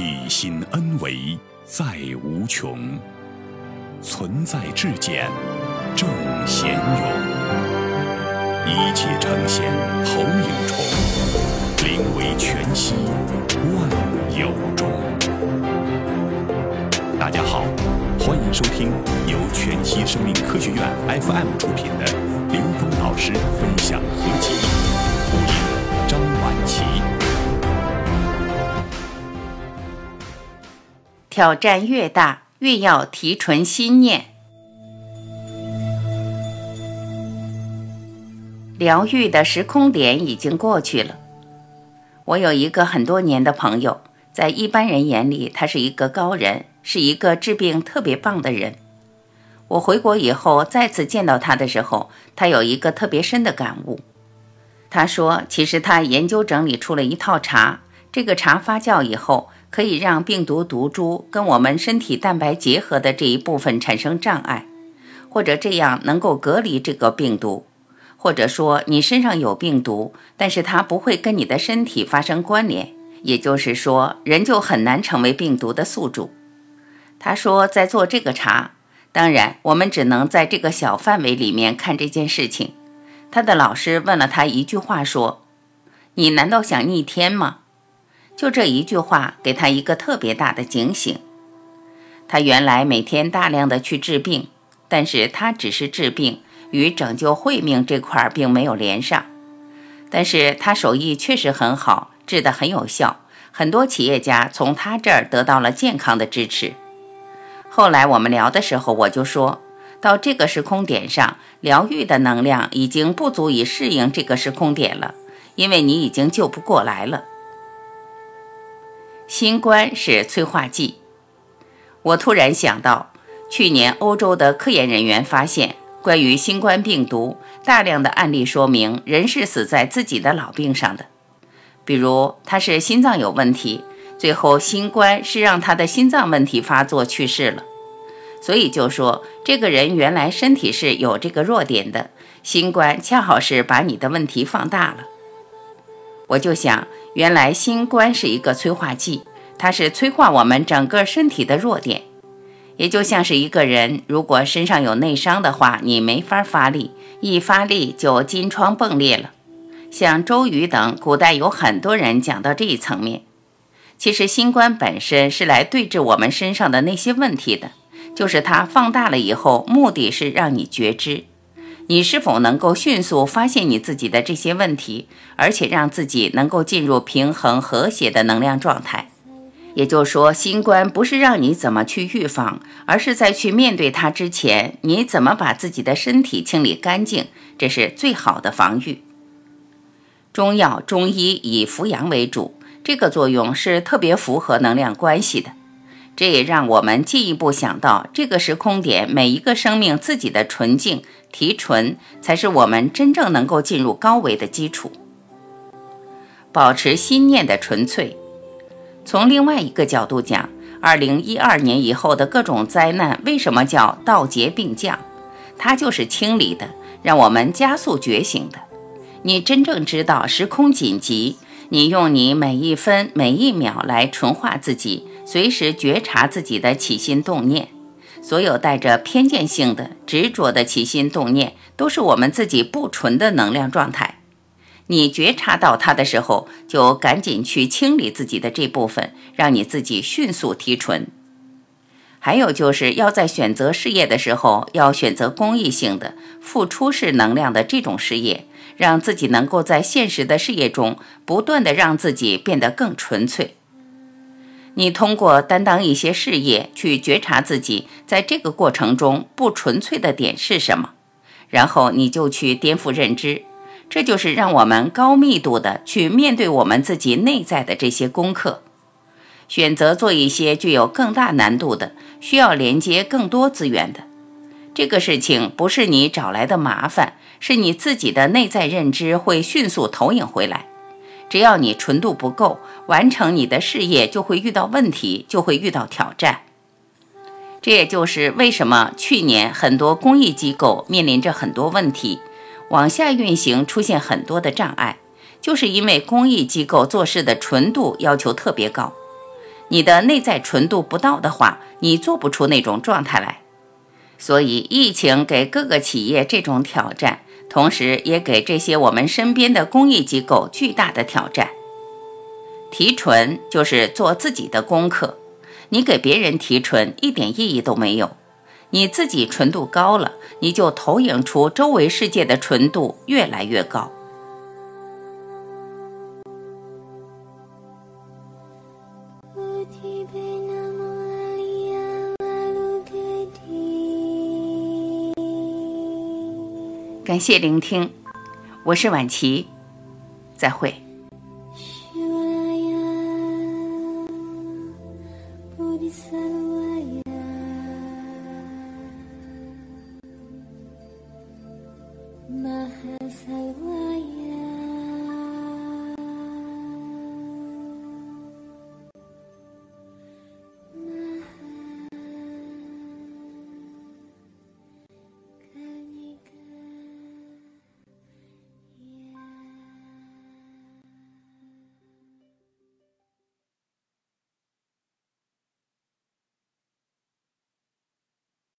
体心恩为在无穷，存在至简正贤勇，一切呈现投影重，灵为全息万有中。大家好，欢迎收听由全息生命科学院 FM 出品的刘峰老师分享合集，播音张晚琪。挑战越大，越要提纯心念。疗愈的时空点已经过去了。我有一个很多年的朋友，在一般人眼里，他是一个高人，是一个治病特别棒的人。我回国以后再次见到他的时候，他有一个特别深的感悟。他说：“其实他研究整理出了一套茶，这个茶发酵以后。”可以让病毒毒株跟我们身体蛋白结合的这一部分产生障碍，或者这样能够隔离这个病毒，或者说你身上有病毒，但是它不会跟你的身体发生关联，也就是说人就很难成为病毒的宿主。他说在做这个茶，当然我们只能在这个小范围里面看这件事情。他的老师问了他一句话说：“你难道想逆天吗？”就这一句话，给他一个特别大的警醒。他原来每天大量的去治病，但是他只是治病，与拯救慧命这块并没有连上。但是他手艺确实很好，治得很有效，很多企业家从他这儿得到了健康的支持。后来我们聊的时候，我就说到这个时空点上，疗愈的能量已经不足以适应这个时空点了，因为你已经救不过来了。新冠是催化剂。我突然想到，去年欧洲的科研人员发现，关于新冠病毒大量的案例说明，人是死在自己的老病上的。比如他是心脏有问题，最后新冠是让他的心脏问题发作去世了。所以就说这个人原来身体是有这个弱点的，新冠恰好是把你的问题放大了。我就想。原来新冠是一个催化剂，它是催化我们整个身体的弱点，也就像是一个人如果身上有内伤的话，你没法发力，一发力就金疮迸裂了。像周瑜等古代有很多人讲到这一层面。其实新冠本身是来对治我们身上的那些问题的，就是它放大了以后，目的是让你觉知。你是否能够迅速发现你自己的这些问题，而且让自己能够进入平衡和谐的能量状态？也就是说，新冠不是让你怎么去预防，而是在去面对它之前，你怎么把自己的身体清理干净，这是最好的防御。中药、中医以扶阳为主，这个作用是特别符合能量关系的。这也让我们进一步想到，这个时空点每一个生命自己的纯净。提纯才是我们真正能够进入高维的基础。保持心念的纯粹。从另外一个角度讲，二零一二年以后的各种灾难为什么叫道劫并降？它就是清理的，让我们加速觉醒的。你真正知道时空紧急，你用你每一分每一秒来纯化自己，随时觉察自己的起心动念。所有带着偏见性的、执着的起心动念，都是我们自己不纯的能量状态。你觉察到它的时候，就赶紧去清理自己的这部分，让你自己迅速提纯。还有就是要在选择事业的时候，要选择公益性的、付出式能量的这种事业，让自己能够在现实的事业中不断的让自己变得更纯粹。你通过担当一些事业，去觉察自己在这个过程中不纯粹的点是什么，然后你就去颠覆认知。这就是让我们高密度的去面对我们自己内在的这些功课，选择做一些具有更大难度的、需要连接更多资源的。这个事情不是你找来的麻烦，是你自己的内在认知会迅速投影回来。只要你纯度不够，完成你的事业就会遇到问题，就会遇到挑战。这也就是为什么去年很多公益机构面临着很多问题，往下运行出现很多的障碍，就是因为公益机构做事的纯度要求特别高。你的内在纯度不到的话，你做不出那种状态来。所以，疫情给各个企业这种挑战，同时也给这些我们身边的公益机构巨大的挑战。提纯就是做自己的功课，你给别人提纯一点意义都没有。你自己纯度高了，你就投影出周围世界的纯度越来越高。感谢聆听，我是婉琪，再会。